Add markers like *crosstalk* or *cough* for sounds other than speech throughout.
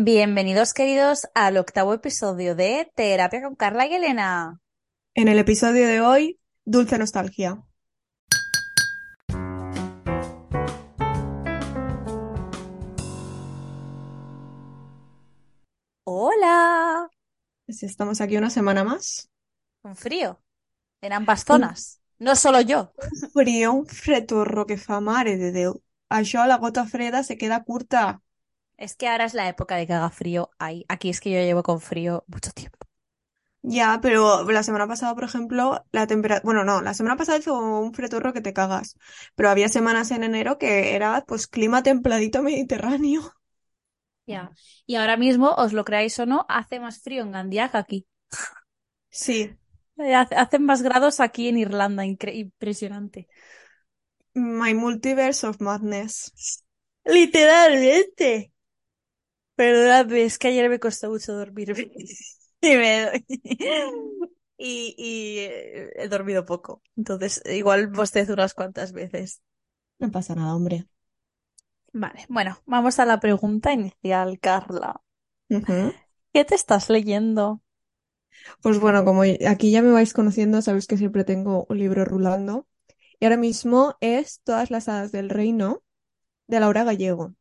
Bienvenidos, queridos, al octavo episodio de Terapia con Carla y Elena. En el episodio de hoy, dulce nostalgia. Hola, Si estamos aquí una semana más. con frío, en ambas zonas, no solo yo. Frío, un fretorro que fa mare de Déu. Això la gota freda se queda curta. Es que ahora es la época de que haga frío. Ay, aquí es que yo llevo con frío mucho tiempo. Ya, pero la semana pasada, por ejemplo, la temperatura... Bueno, no, la semana pasada hizo un fretorro que te cagas. Pero había semanas en enero que era, pues, clima templadito mediterráneo. Ya. Y ahora mismo, os lo creáis o no, hace más frío en Gandía que aquí. Sí, Eh, hace- Hacen más grados aquí en Irlanda, impresionante. My Multiverse of Madness. Literalmente. Perdóname, es que ayer me costó mucho dormir. *laughs* Y, me- *laughs* y, y, eh, he dormido poco. Entonces, igual bostezo unas cuantas veces. No pasa nada, hombre. Vale, bueno, vamos a la pregunta inicial, Carla. ¿Qué te estás leyendo? Pues bueno, como aquí ya me vais conociendo, sabéis que siempre tengo un libro rulando. Y ahora mismo es Todas las hadas del reino de Laura Gallego.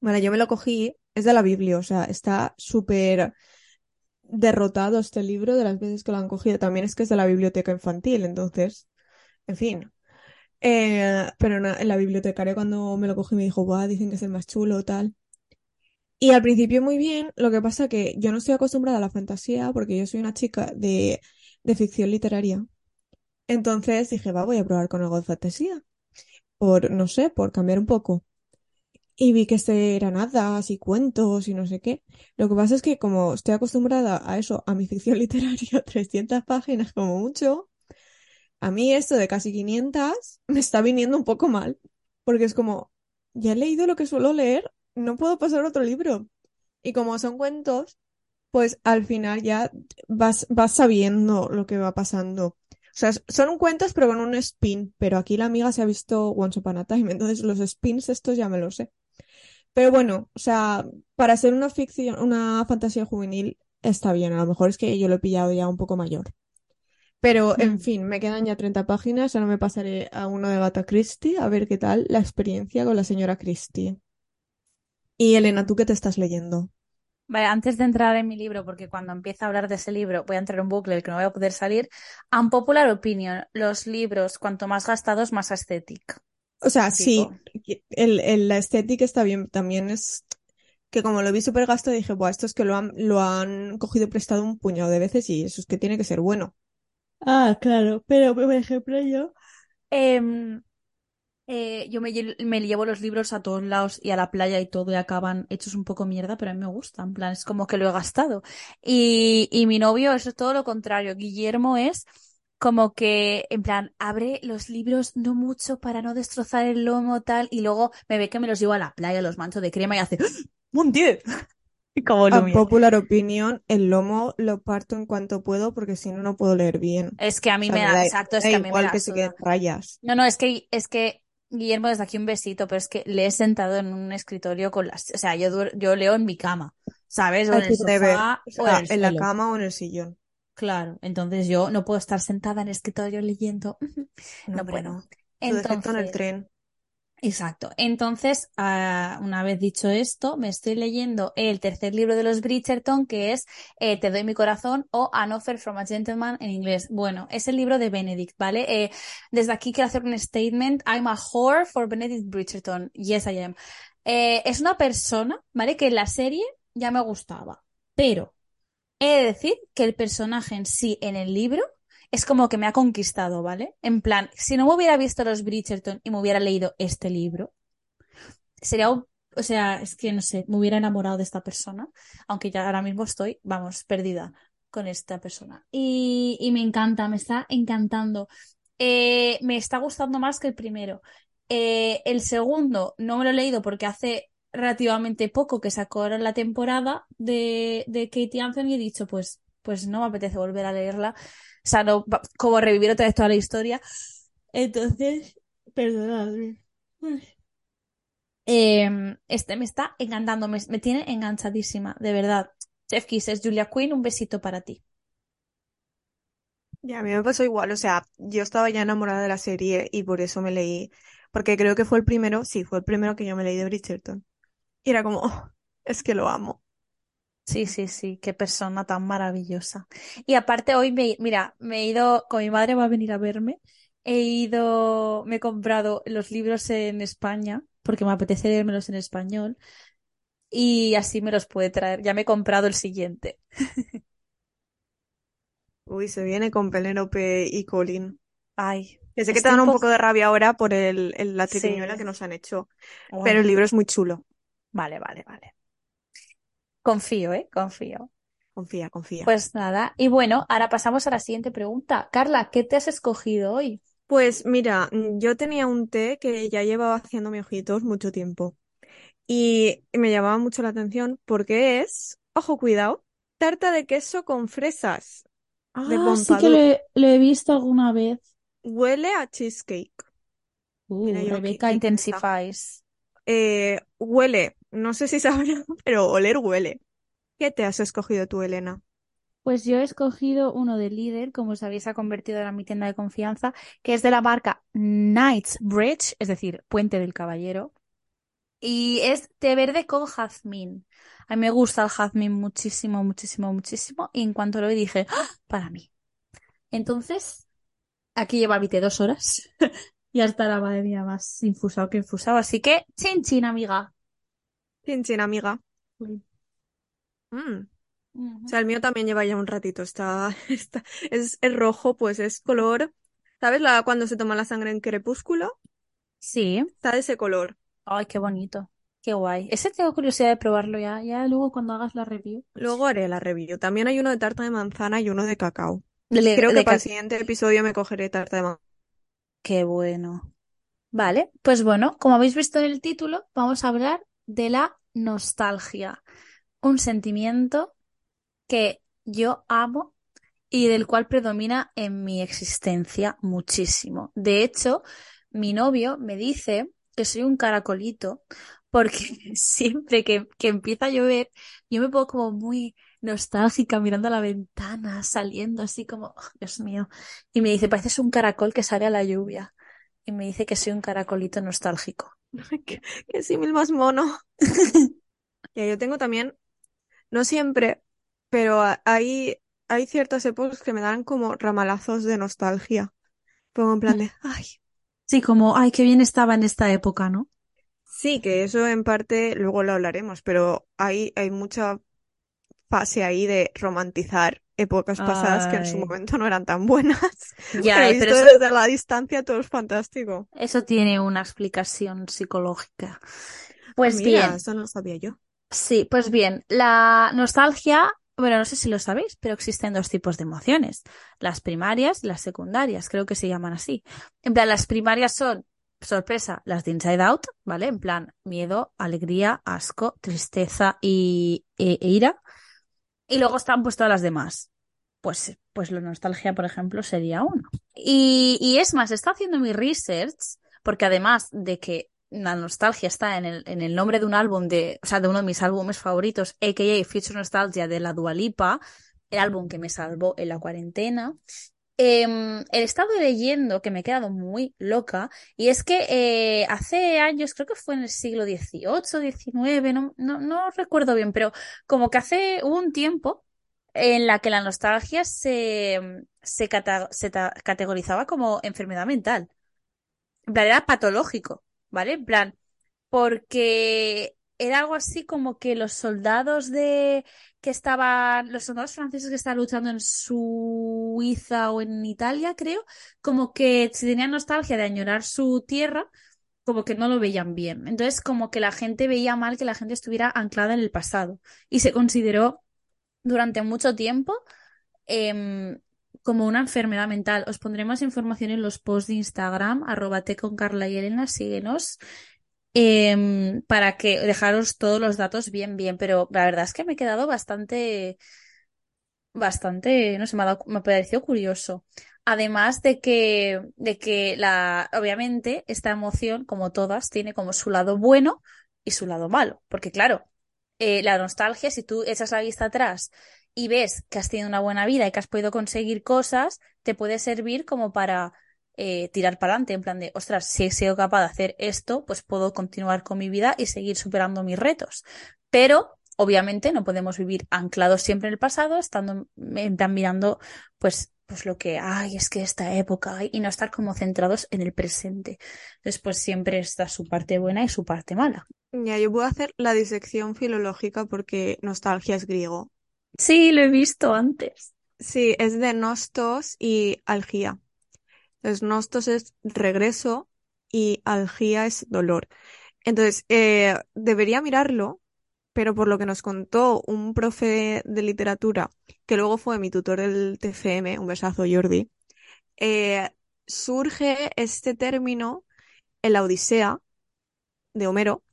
Vale, yo me lo cogí, es de la Biblia, o sea, está súper derrotado este libro de las veces que lo han cogido. También es que es de la biblioteca infantil, entonces, en fin. Eh, pero en la bibliotecaria cuando me lo cogí me dijo, Buah, dicen que es el más chulo, tal. Y al principio muy bien, lo que pasa que yo no estoy acostumbrada a la fantasía porque yo soy una chica de, de ficción literaria. Entonces dije, va, voy a probar con algo de fantasía. Por, no sé, por cambiar un poco. Y vi que este eran hadas y cuentos y no sé qué. Lo que pasa es que como estoy acostumbrada a eso, a mi *laughs* ficción literaria, *laughs* 300 páginas como mucho, a mí esto de casi 500 me está viniendo un poco mal. Porque es como, ya he leído lo que suelo leer, no puedo pasar otro libro. Y como son cuentos, pues al final ya vas, vas sabiendo lo que va pasando. O sea, son cuentos pero con un spin, pero aquí la amiga se ha visto Once Upon a Time, *laughs* entonces los spins estos ya me los sé. Pero bueno, o sea, para ser una ficción, una fantasía juvenil está bien, a lo mejor es que yo lo he pillado ya un poco mayor. Pero, en Mm. fin, me quedan ya 30 páginas, ahora me pasaré a uno de Agatha Christie a ver qué tal la experiencia con la señora Christie. Y Elena, ¿tú qué te estás leyendo? Vale, antes de entrar en mi libro, porque cuando empiece a hablar de ese libro voy a entrar en un bucle del que no voy a poder salir, unpopular opinion, los libros, cuanto más gastados, más aesthetic. O sea, sí, el, el- la estética está bien, también es que como lo vi súper gasto dije, Buah, esto es que lo han, lo han cogido prestado un puñado de veces y eso es que tiene que ser bueno. Ah, claro, pero por ejemplo yo... em, eh, yo me, me llevo los libros a todos lados y a la playa y todo y acaban hechos un poco mierda, pero a mí me gustan, en plan, es como que lo he gastado. Y, y mi novio es todo lo contrario, Guillermo es como que, en plan, abre los libros no mucho para no destrozar el lomo tal y luego me ve que me los llevo a la playa, los mancho de crema y hace ¡Mon Dieu! *laughs* Como A popular opinion, el lomo lo parto en cuanto puedo porque si no, no puedo leer bien. Es que a mí O sea, me da, da, exacto, es da que a mí me da que se queden rayas. No, no, es que, es que Guillermo, desde aquí un besito, pero es que le he sentado en un escritorio con las, o sea, yo, yo leo en mi cama, ¿sabes? O en el sofá o o en sea, el en la cama o en el sillón. Claro, entonces yo no puedo estar sentada en el escritorio leyendo, No, no puedo. defecto en el Entonces, tren. exacto. Entonces, ah, una vez dicho esto, me estoy leyendo el tercer libro de los Bridgerton, que es eh, Te doy mi corazón o An Offer from a Gentleman en inglés. Bueno, es el libro de Benedict, ¿vale? Eh, desde aquí quiero hacer un statement. I'm a whore for Benedict Bridgerton. Yes, I am. Eh, es una persona, ¿vale? Que en la serie ya me gustaba, pero he de decir que el personaje en sí en el libro es como que me ha conquistado, ¿vale? En plan, si no me hubiera visto los Bridgerton y me hubiera leído este libro, sería o sea, es que no sé, me hubiera enamorado de esta persona, aunque ya ahora mismo estoy, vamos, perdida con esta persona. Y, y me encanta, me está encantando. Eh, me está gustando más que el primero. Eh, el segundo no me lo he leído porque hace relativamente poco que sacó ahora la temporada de, de Katie Anthony y he dicho, pues, pues no me apetece volver a leerla. O sea, no, como revivir otra vez toda la historia. Entonces, perdonadme. Em, este me está encantando, me, me tiene enganchadísima, de verdad. Chef Kisses, Julia Quinn, un besito para ti. Ya, a mí me pasó igual, o sea, yo estaba ya enamorada de la serie y por eso me leí, porque creo que fue el primero, sí, fue el primero que yo me leí de Bridgerton. Y era como, "Oh, es que lo amo. Sí, sí, sí, qué persona tan maravillosa. Y aparte hoy me, mira, me he ido, con mi madre va a venir a verme, he ido, me he comprado los libros en España, porque me apetece leérmelos en español, y así me los puede traer. Ya me he comprado el siguiente. *laughs* Uy, se viene con Penélope y Colin. Ay, Que sé que te dan un poco poco... de rabia ahora por el, el- la triquiñuela Sí, que nos han hecho, pero el libro es muy chulo. Vale, vale, vale. Confío, ¿eh? Confío. Confía, confía. Pues nada, y bueno, ahora pasamos a la siguiente pregunta. Carla, ¿qué te has escogido hoy? Pues mira, yo tenía un té que ya llevaba haciéndome ojitos mucho tiempo y me llamaba mucho la atención porque es, ojo, cuidado, tarta de queso con fresas de Ah, sí que lo he, lo he visto alguna vez. Huele a cheesecake. Mira Uh, qué intenta. intensifies. Eh, huele, no sé si *laughs* sabrá, pero oler huele. ¿Qué te has escogido tú, Elena? Pues yo he escogido uno de Lidl, como sabéis, ha convertido ahora mi tienda de confianza, que es de la marca Knightsbridge, es decir, Puente del Caballero, y es té verde con jazmín. A mí me gusta el jazmín muchísimo, muchísimo, muchísimo, y en cuanto lo vi dije, ¡Ah! para mí. Entonces, aquí lleva mi té dos horas, *laughs* y hasta la madre mía más infusado que infusado, así que, chin chin, amiga. Chin, chin, amiga. Mm. O sea, el mío también lleva ya un ratito. Está, *laughs* está, es, es rojo, pues es color. ¿Sabes la, cuando se toma la sangre en crepúsculo? Sí. Está de ese color. Ay, qué bonito. Qué guay. Ese tengo curiosidad de probarlo ya. Ya luego cuando hagas la review. Luego haré la review. También hay uno de tarta de manzana y uno de cacao. Creo que de para ca- el siguiente episodio me cogeré tarta de manzana. Qué bueno. Vale, pues bueno, como habéis visto en el título, vamos a hablar de la nostalgia. Un sentimiento que yo amo y del cual predomina en mi existencia muchísimo. De hecho, mi novio me dice que soy un caracolito porque *laughs* siempre que, que empieza a llover, yo me pongo como muy nostálgica mirando a la ventana, saliendo así como, "Oh, Dios mío. Y me dice, pareces un caracol que sale a la lluvia. Y me dice que soy un caracolito nostálgico. *laughs* Qué, qué símil más mono. *laughs* Ya, yo tengo también, no siempre, pero hay, hay ciertas épocas que me dan como ramalazos de nostalgia. Pongo en plan de, *laughs* ay, Sí, como, ay, qué bien estaba en esta época, ¿no? sí, que eso en parte luego lo hablaremos, pero hay, hay mucha fase ahí de romantizar épocas pasadas que en su Ay. momento no eran tan buenas. *laughs* Ya, Pero eh, visto pero eso, desde la distancia todo es fantástico. eso tiene una explicación psicológica. Ah, Pues mira, bien, eso no lo sabía yo. sí, pues bien, la nostalgia, bueno, no sé si lo sabéis, pero existen dos tipos de emociones, las primarias y las secundarias, creo que se llaman así. En plan, las primarias son, sorpresa, las de Inside Out, ¿vale? En plan, miedo, alegría, asco, tristeza y, e- e ira. Y luego están pues todas las demás. Pues, pues la nostalgia, por ejemplo, sería uno. Y, y es más, está haciendo mi research, porque además de que la nostalgia está en el, en el nombre de un álbum de, o sea, de uno de mis álbumes favoritos, a.k.a. Future Nostalgia de la Dua Lipa, el álbum que me salvó en la cuarentena. Em, he estado leyendo que me he quedado muy loca y es que eh, hace años, creo que fue en el siglo XVIII, XIX, no, no, no recuerdo bien, pero como que hace un tiempo en la que la nostalgia se, se, cata- se categorizaba como enfermedad mental. En plan, era patológico, ¿vale? En plan, porque era algo así como que los soldados de que estaban, los soldados franceses que estaban luchando en Suiza o en Italia, creo, como que si tenían nostalgia de añorar su tierra, como que no lo veían bien. Entonces, como que la gente veía mal que la gente estuviera anclada en el pasado. Y se consideró durante mucho tiempo em, como una enfermedad mental. Os pondremos información en los posts de Instagram, arroba te con Carla y síguenos, em, para que dejaros todos los datos bien, bien. Pero la verdad es que me he quedado bastante bastante, no sé, me ha dado- me pareció curioso. Además de que, de que la, obviamente, esta emoción, como todas, tiene como su lado bueno y su lado malo. Porque claro, eh, la nostalgia, si tú echas la vista atrás y ves que has tenido una buena vida y que has podido conseguir cosas, te puede servir como para eh, tirar para adelante, en plan de, ostras, si he sido capaz de hacer esto, pues puedo continuar con mi vida y seguir superando mis retos. Pero obviamente no podemos vivir anclados siempre en el pasado, estando mirando pues, pues lo que hay, es que esta época hay, y no estar como centrados en el presente. Entonces, pues siempre está su parte buena y su parte mala. Ya, yo puedo hacer la disección filológica porque nostalgia es griego. Sí, lo he visto antes. Sí, es de nostos y algía. Entonces, nostos es regreso y algía es dolor. Entonces, eh, debería mirarlo, pero por lo que nos contó un profe de literatura, que luego fue mi tutor del TFM, un besazo Jordi, eh, surge este término en la Odisea de Homero,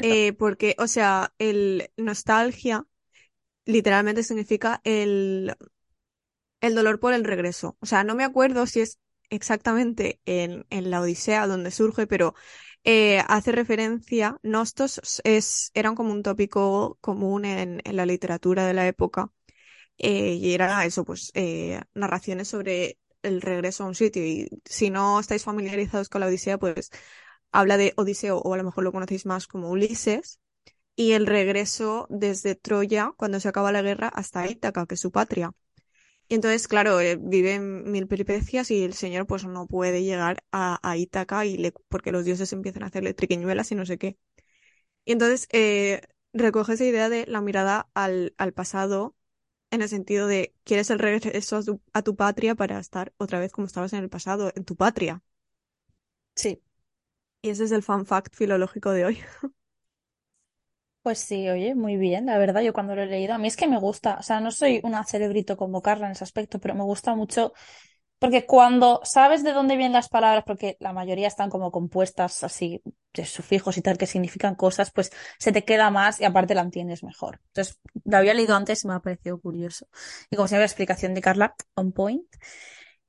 eh, porque, o sea, el nostalgia literalmente significa el, el dolor por el regreso. O sea, no me acuerdo si es exactamente en, en la Odisea donde surge, pero eh, hace referencia, nostos es, eran como un tópico común en, en la literatura de la época, eh, y era eso, pues, eh, narraciones sobre el regreso a un sitio. Y si no estáis familiarizados con la Odisea, pues habla de Odiseo, o a lo mejor lo conocéis más como Ulises, y el regreso desde Troya, cuando se acaba la guerra, hasta Ítaca, que es su patria. Y entonces, claro, eh, vive en mil peripecias y el señor pues no puede llegar a, a Ítaca y le, porque los dioses empiezan a hacerle triquiñuelas y no sé qué. Y entonces eh, recoge esa idea de la mirada al, al pasado en el sentido de quieres el regreso a tu, a tu patria para estar otra vez como estabas en el pasado, en tu patria. Sí. Y ese es el fun fact filológico de hoy. *laughs* Pues sí, oye, muy bien, la verdad, yo cuando lo he leído, a mí es que me gusta, o sea, no soy una cerebrito como Carla en ese aspecto, pero me gusta mucho, porque cuando sabes de dónde vienen las palabras, porque la mayoría están como compuestas así, de sufijos y tal, que significan cosas, pues se te queda más y aparte la entiendes mejor. Entonces, lo había leído antes y me ha parecido curioso. Y como siempre, la explicación de Carla, on point.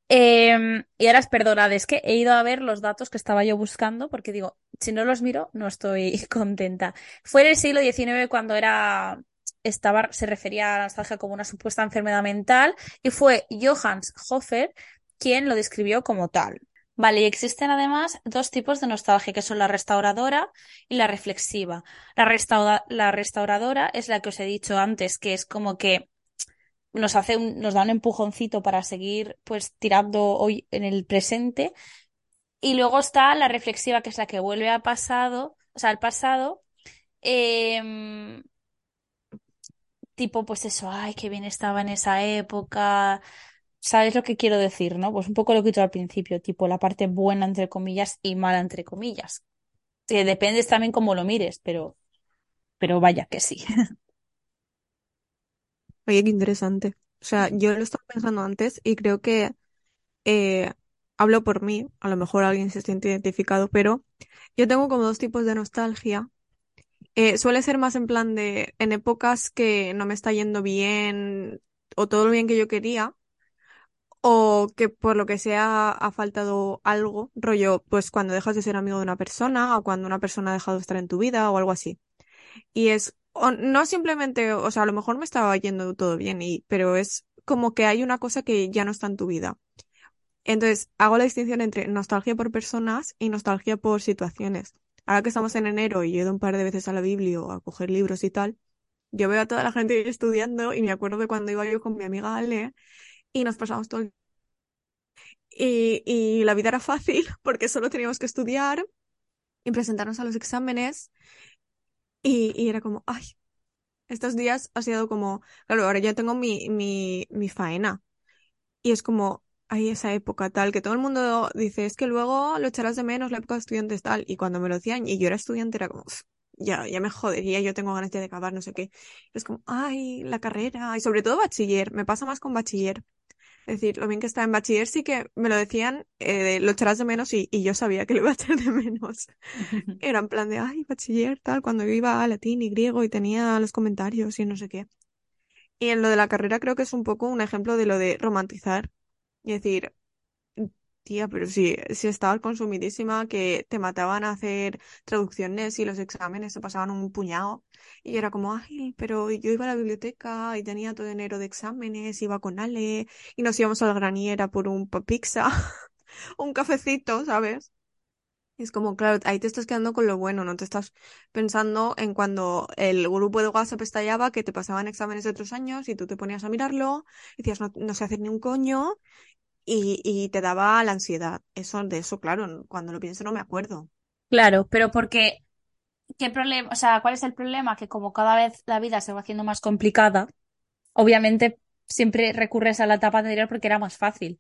Em, y ahora, perdonad, es que he ido a ver los datos que estaba yo buscando porque digo, si no los miro, no estoy *laughs* contenta. Fue en el siglo XIX cuando era, estaba, se refería a la nostalgia como una supuesta enfermedad mental y fue Johannes Hofer quien lo describió como tal. Vale, y existen además dos tipos de nostalgia, que son la restauradora y la reflexiva. La, restaura- la restauradora es la que os he dicho antes, que es como que nos hace un- nos da un empujoncito para seguir pues tirando hoy en el presente. Y luego está la reflexiva, que es la que vuelve al pasado, o sea, al pasado, em, tipo, pues eso, ay, qué bien estaba en esa época. ¿Sabes lo que quiero decir, no? Pues un poco lo que he dicho al principio, tipo la parte buena entre comillas y mala entre comillas. Que depende también cómo lo mires, pero, pero vaya que sí. *laughs* Oye, qué interesante. O sea, yo lo estaba pensando antes y creo que eh, hablo por mí, a lo mejor alguien se siente identificado, pero yo tengo como dos tipos de nostalgia. Eh, suele ser más en plan de en épocas que no me está yendo bien o todo lo bien que yo quería, o que por lo que sea ha faltado algo, rollo, pues cuando dejas de ser amigo de una persona o cuando una persona ha dejado de estar en tu vida o algo así. Y es, no simplemente, o sea, a lo mejor me estaba yendo todo bien, y, pero es como que hay una cosa que ya no está en tu vida. Entonces, hago la distinción entre nostalgia por personas y nostalgia por situaciones. Ahora que estamos en enero y yo he un par de veces a la Biblia o a coger libros y tal, yo veo a toda la gente estudiando y me acuerdo de cuando iba yo con mi amiga Ale y nos pasamos todo el... Y, y la vida era fácil *laughs* porque solo teníamos que estudiar y presentarnos a los exámenes y, y era como, ay, estos días ha sido como, claro, ahora ya tengo mi, mi, mi faena y es como, hay esa época tal, que todo el mundo dice, es que luego lo echarás de menos la época de estudiantes tal, y cuando me lo decían y yo era estudiante era como, "Uf, ya, ya me jodería, yo tengo ganas de acabar, no sé qué. Es como, ay, la carrera, y sobre todo bachiller, me pasa más con bachiller. Es decir, lo bien que está en bachiller sí que me lo decían, eh, lo echarás de menos y, y yo sabía que lo iba a echar de menos. *laughs* Era en plan de, ay, bachiller, tal, cuando yo iba a latín y griego y tenía los comentarios y no sé qué. Y en lo de la carrera creo que es un poco un ejemplo de lo de romantizar. Y decir, tía, pero si, si estabas consumidísima, que te mataban a hacer traducciones y los exámenes se pasaban un puñado. Y era como, ay, pero yo iba a la biblioteca y tenía todo enero de exámenes, iba con Ale y nos íbamos a la graniera por un pizza, *laughs* un cafecito, ¿sabes? Es como, claro, ahí te estás quedando con lo bueno, no te estás pensando en cuando el grupo de WhatsApp estallaba, que te pasaban exámenes de otros años y tú te ponías a mirarlo, y decías, no, no sé hacer ni un coño, y, y te daba la ansiedad. Eso, de eso, claro, cuando lo pienso no me acuerdo. Claro, pero porque, ¿qué problema? O sea, ¿cuál es el problema? Que como cada vez la vida se va haciendo más complicada, obviamente siempre recurres a la etapa anterior porque era más fácil.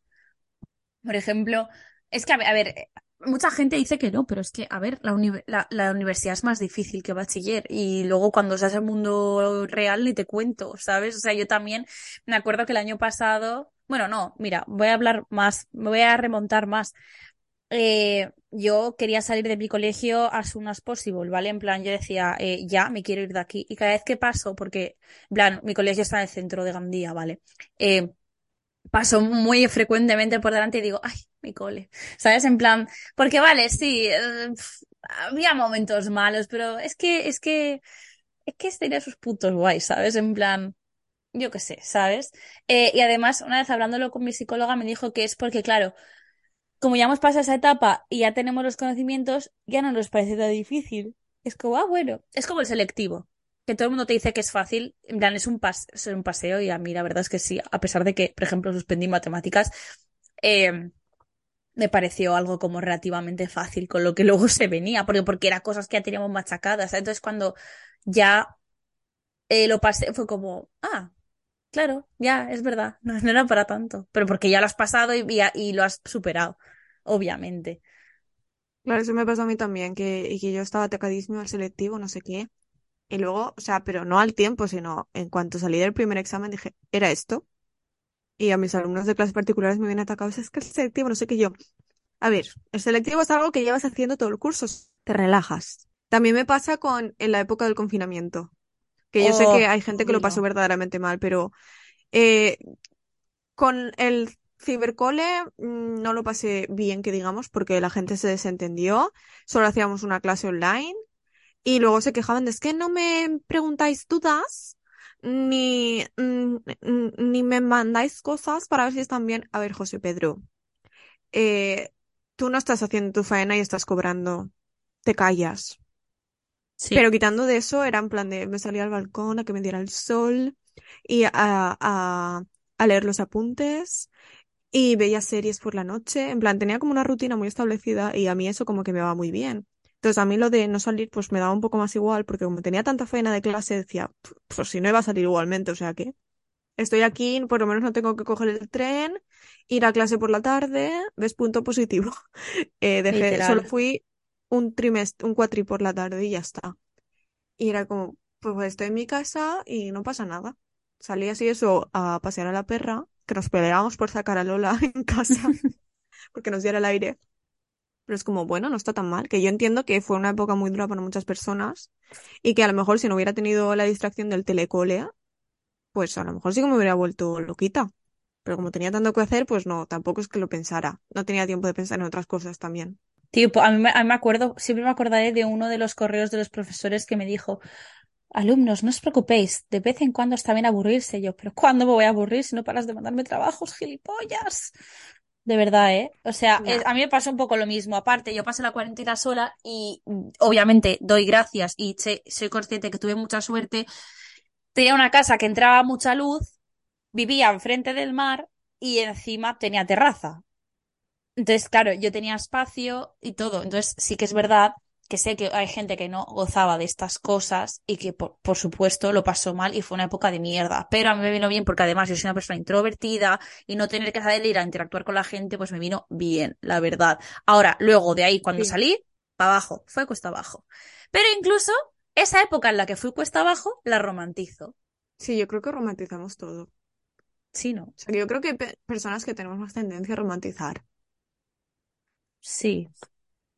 Por ejemplo, es que, a ver, eh, mucha gente dice que no, pero es que, a ver, la, la, la universidad es más difícil que bachiller y luego cuando seas el mundo real ni te cuento, ¿sabes? O sea, yo también me acuerdo que el año pasado, bueno, no, mira, voy a hablar más, me voy a remontar más. Eh, yo quería salir de mi colegio as soon as possible, ¿vale? En plan, yo decía, eh, ya, me quiero ir de aquí. Y cada vez que paso, porque, en plan, mi colegio está en el centro de Gandía, ¿vale? Eh, paso muy frecuentemente por delante y digo, ay, mi cole, ¿sabes? En plan, porque vale, sí, eh, había momentos malos, pero es que, es que, es que tenía sus puntos guays, ¿sabes? En plan, yo qué sé, ¿sabes? Eh, y además, una vez hablándolo con mi psicóloga, me dijo que es porque, claro, como ya hemos pasado esa etapa y ya tenemos los conocimientos, ya no nos parece tan difícil. Es como, ah, bueno, es como el selectivo, que todo el mundo te dice que es fácil, en plan, es un, pas es un paseo y a mí la verdad es que sí, a pesar de que, por ejemplo, suspendí matemáticas, eh, me pareció algo como relativamente fácil con lo que luego se venía, porque, porque eran cosas que ya teníamos machacadas. Entonces, cuando ya eh, lo pasé, fue como, ah, claro, ya, es verdad, no, no era para tanto, pero porque ya lo has pasado y, y, lo has superado, obviamente. Claro, eso me pasó a mí también, que, y que yo estaba atacadísimo al selectivo, no sé qué. Y luego, o sea, pero no al tiempo, sino en cuanto salí del primer examen dije, ¿era esto? Y a mis alumnos de clases particulares me vienen atacados, es que el selectivo, no sé qué yo. A ver, el selectivo es algo que llevas haciendo todo el curso, te relajas. También me pasa con en la época del confinamiento, que yo sé que Oh, hay gente que lo pasó verdaderamente mal, pero eh, con el cibercole mm, no lo pasé bien, que digamos, porque la gente se desentendió, solo hacíamos una clase online y luego se quejaban de es que no me preguntáis dudas. Ni, mm, ni me mandáis cosas para ver si están bien. A ver, José Pedro, eh, tú no estás haciendo tu faena y estás cobrando. Te callas. Sí. Pero quitando de eso, era en plan de me salía al balcón a que me diera el sol y a, a, a leer los apuntes y veía series por la noche. En plan, tenía como una rutina muy establecida y a mí eso como que me va muy bien. Entonces, a mí lo de no salir, pues me daba un poco más igual, porque como tenía tanta faena de clase, decía, "P- pues si no iba a salir igualmente, o sea que estoy aquí, por lo menos no tengo que coger el tren, ir a clase por la tarde, ves punto positivo. *laughs* Eh, dejé, solo fui un trimestre, un cuatri por la tarde y ya está. Y era como, pues estoy en mi casa y no pasa nada. Salí así eso a pasear a la perra, que nos peleábamos por sacar a Lola *laughs* en casa *laughs* porque nos diera el aire. Pero es como, bueno, no está tan mal, que yo entiendo que fue una época muy dura para muchas personas y que a lo mejor si no hubiera tenido la distracción del telecole, pues a lo mejor sí que me hubiera vuelto loquita. Pero como tenía tanto que hacer, pues no, tampoco es que lo pensara. No tenía tiempo de pensar en otras cosas también. Tipo, a mí, me- a mí me acuerdo, siempre me acordaré de uno de los correos de los profesores que me dijo, alumnos, no os preocupéis, de vez en cuando está bien aburrirse. Yo, pero ¿cuándo me voy a aburrir si no paras de mandarme trabajos, gilipollas? De verdad, ¿eh? O sea, es- a mí me pasó un poco lo mismo. Aparte, yo pasé la cuarentena sola y obviamente doy gracias y soy consciente que tuve mucha suerte. Tenía una casa que entraba mucha luz, vivía enfrente del mar y encima tenía terraza. Entonces, claro, yo tenía espacio y todo. Entonces, sí que es verdad que sé que hay gente que no gozaba de estas cosas y que, por, por supuesto, lo pasó mal y fue una época de mierda. Pero a mí me vino bien porque además yo soy una persona introvertida y no tener que salir a interactuar con la gente, pues me vino bien, la verdad. Ahora, luego de ahí, cuando Sí. salí, para abajo, fue cuesta abajo. Pero incluso esa época en la que fui cuesta abajo, la romantizo. Sí, yo creo que romantizamos todo. O Sí, ¿no? sea, que yo creo que hay pe- personas que tenemos más tendencia a romantizar. Sí.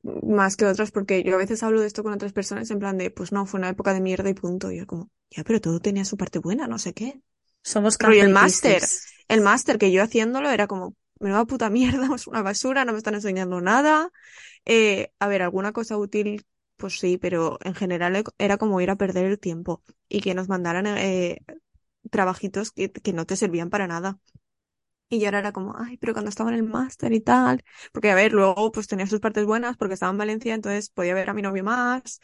más que otras, porque yo a veces hablo de esto con otras personas en plan de, pues no, fue una época de mierda y punto. Y yo como, ya, pero todo tenía su parte buena, no sé qué. Somos Rollo el máster. El máster que yo haciéndolo era como, menuda puta mierda, *laughs* es una basura, no me están enseñando nada. Eh, a ver, alguna cosa útil, pues sí, pero en general e- era como ir a perder el tiempo y que nos mandaran eh, trabajitos que, que no te servían para nada. Y yo era como, ay, pero cuando estaba en el máster y tal, porque a ver, luego pues tenía sus partes buenas porque estaba en Valencia, entonces podía ver a mi novio más,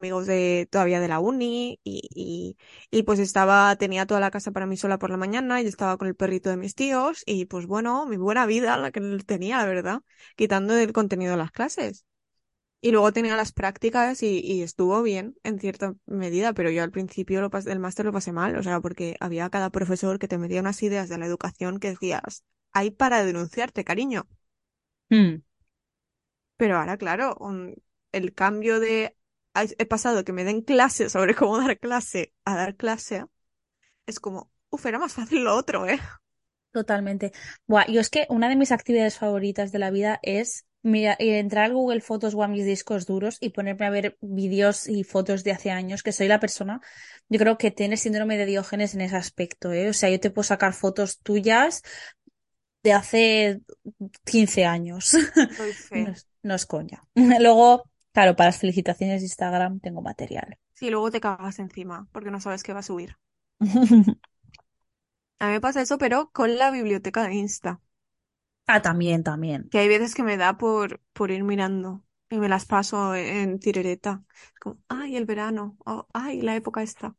amigos de todavía de la uni y, y, y pues estaba, tenía toda la casa para mí sola por la mañana y estaba con el perrito de mis tíos y pues bueno, mi buena vida la que tenía, la verdad, quitando el contenido de las clases. Y luego tenía las prácticas y, y estuvo bien en cierta medida, pero yo al principio lo pas- del máster lo pasé mal, o sea, porque había cada profesor que te metía unas ideas de la educación que decías, hay para denunciarte, cariño. Mm, Pero ahora, claro, un- el cambio de he pasado que me den clase sobre cómo dar clase a dar clase, es como, uf, era más fácil lo otro, ¿eh? totalmente. Buah, yo es que una de mis actividades favoritas de la vida es mira, entrar al Google Fotos o a mis discos duros y ponerme a ver vídeos y fotos de hace años, que soy la persona, yo creo que tiene síndrome de Diógenes en ese aspecto, ¿eh? O sea, yo te puedo sacar fotos tuyas de hace 15 años. *laughs* Doy No no es coña. *laughs* Luego, claro, para las felicitaciones de Instagram tengo material. Sí, luego te cagas encima porque no sabes qué va a subir. *laughs* A mí me pasa eso, pero con la biblioteca de Insta, Ah, también, también. que hay veces que me da por, por ir mirando y me las paso en tirereta. Como, ay, el verano, o ay, la época esta.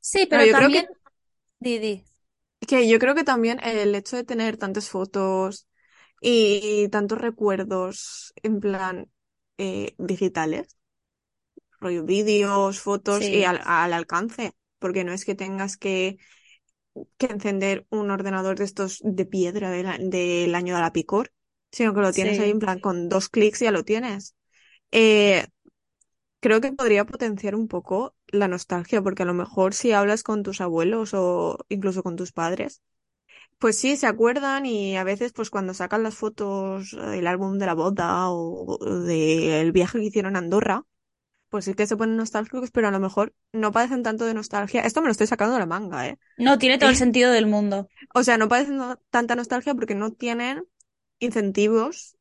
Sí, Pero pero yo creo también, que, Didi. que yo creo que también el hecho de tener tantas fotos y, tantos recuerdos en plan eh, digitales, rollo vídeos, fotos y al alcance, porque no es que tengas que, que encender un ordenador de estos de piedra del, año de la picor, sino que lo tienes ahí en plan con dos clics ya lo tienes. Eh, creo que podría potenciar un poco la nostalgia, porque a lo mejor si hablas con tus abuelos o incluso con tus padres, pues sí, se acuerdan y a veces pues cuando sacan las fotos del álbum de la boda o del viaje que hicieron a Andorra, pues sí que se ponen nostálgicos, pero a lo mejor no padecen tanto de nostalgia. Esto me lo estoy sacando de la manga, ¿eh? No, tiene todo el *laughs* sentido del mundo. O sea, no padecen no- tanta nostalgia porque no tienen incentivos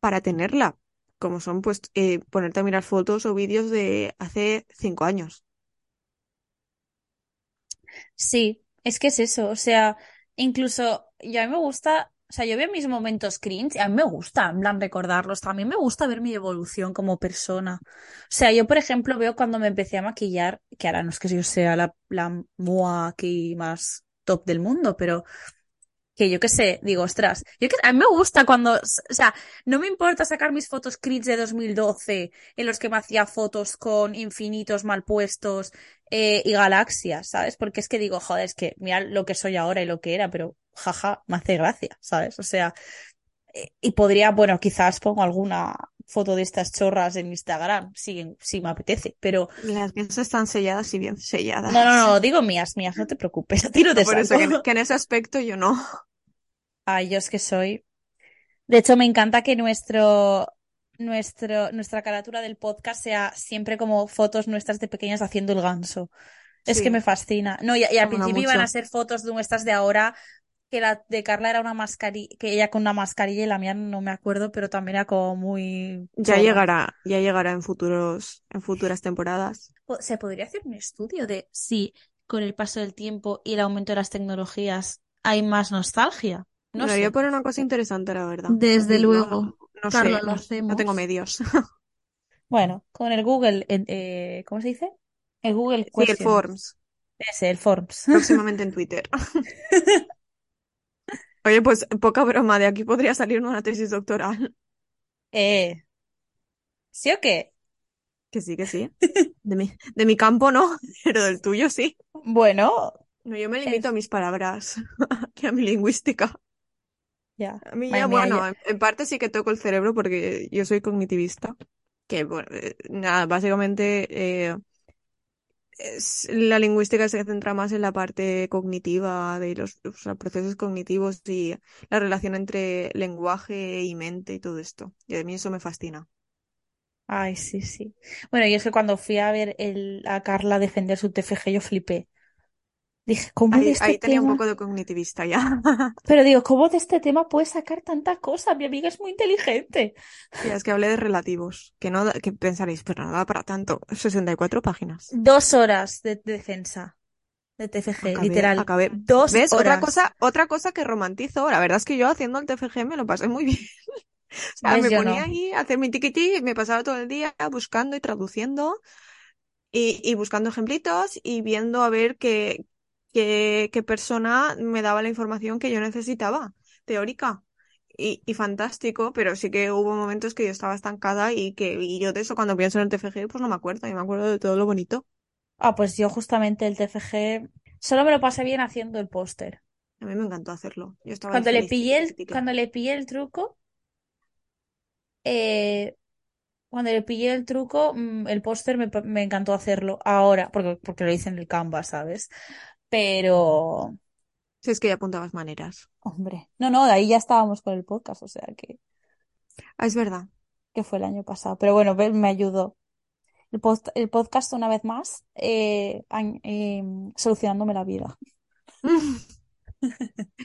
para tenerla, como son pues eh, ponerte a mirar fotos o vídeos de hace cinco años. Sí, es que es eso. O sea, incluso yo a mí me gusta, o sea, yo veo mis momentos cringe y a mí me gusta, en plan, recordarlos. También me gusta ver mi evolución como persona. O sea, yo, por ejemplo, veo cuando me empecé a maquillar, que ahora no es que yo sea la, la mua aquí más top del mundo, pero que yo qué sé, digo, ostras, yo que, a mí me gusta cuando, o sea, no me importa sacar mis fotos cringe de 2012 en los que me hacía fotos con infinitos mal puestos eh, y galaxias, ¿sabes? Porque es que digo, joder, es que mira lo que soy ahora y lo que era, pero jaja, me hace gracia, ¿sabes? O sea, eh, y podría, bueno, quizás pongo alguna foto de estas chorras en Instagram, si, si me apetece, pero Las mías están selladas y bien no, no, selladas. no, digo mías, mías, no te preocupes, *laughs* a ti no te Por eso que, en- saco. que en ese aspecto yo no. Ay, yo es que soy. De hecho, me encanta que nuestro, nuestro, nuestra carátula del podcast sea siempre como fotos nuestras de pequeñas haciendo el ganso. Es que me fascina. No, y, y al principio iban a ser fotos de nuestras de ahora, que la de Carla era una mascarilla, que ella con una mascarilla y la mía no me acuerdo, pero también era como muy Ya llegará, ya llegará en futuros, en futuras temporadas. Po- Se podría hacer un estudio de si con el paso del tiempo y el aumento de las tecnologías hay más nostalgia. No Me voy a sé. poner una cosa interesante, la verdad. Desde No, luego. no Carla, sé, lo no, no tengo hacemos. medios. *laughs* Bueno, con el Google, eh, ¿cómo se dice? El Google Sí, el. Forms, Ese, el Forms. próximamente en *laughs* Twitter. *laughs* Oye, pues poca broma, de aquí podría salir una tesis doctoral. Eh, ¿sí o qué? Que sí, que sí. *laughs* De mi, de mi campo no, *laughs* pero del tuyo sí. Bueno, No, yo me limito a mis palabras *laughs* y a mi lingüística. ya. A mí Madre ya, mía, bueno, ya- en, en parte sí que toco el cerebro porque yo soy cognitivista. Que, bueno, eh, nada, básicamente eh, la lingüística se centra más en la parte cognitiva de los, procesos cognitivos y la relación entre lenguaje y mente y todo esto. Y a mí eso me fascina. Ay, sí, sí. Bueno, y es que cuando fui a ver el, a Carla defender su TFG, yo flipé. Dije, ¿cómo de Ahí, este ahí tenía un poco de cognitivista ya. *laughs* Pero digo, ¿cómo de este tema puedes sacar tanta cosa? Mi amiga es muy inteligente. Y es que hablé de relativos, que no, que pensaréis, pero no da para tanto. 64 páginas. Dos horas de defensa de TFG, Acabé, literal. acabé. Dos ¿Ves? Otra horas. cosa, otra cosa que romantizo. La verdad es que yo haciendo el TFG me lo pasé muy *laughs* bien. O sea, ¿Ves? me ponía no. ahí a hacer mi tiquití y me pasaba todo el día buscando y traduciendo y, y buscando ejemplitos y viendo a ver qué, qué, qué persona me daba la información que yo necesitaba, teórica. Y, y fantástico, pero sí que hubo momentos que yo estaba estancada y que y yo de eso cuando pienso en el TFG pues no me acuerdo, y me acuerdo de todo lo bonito. Ah, pues yo justamente el TFG solo me lo pasé bien haciendo el póster. A mí me encantó hacerlo. Yo estaba Cuando le pillé el, cuando le pillé el truco, eh, cuando le pillé el truco, mm, el póster me, me encantó hacerlo ahora, porque, porque lo hice en el Canva, ¿sabes? Pero, Si es que ya apuntabas maneras. hombre, no, no, de ahí ya estábamos con el podcast, o sea que, Ah, es verdad. que fue el año pasado. Pero bueno, me ayudó. El, el podcast, una vez más, eh, eh, solucionándome la vida. *laughs*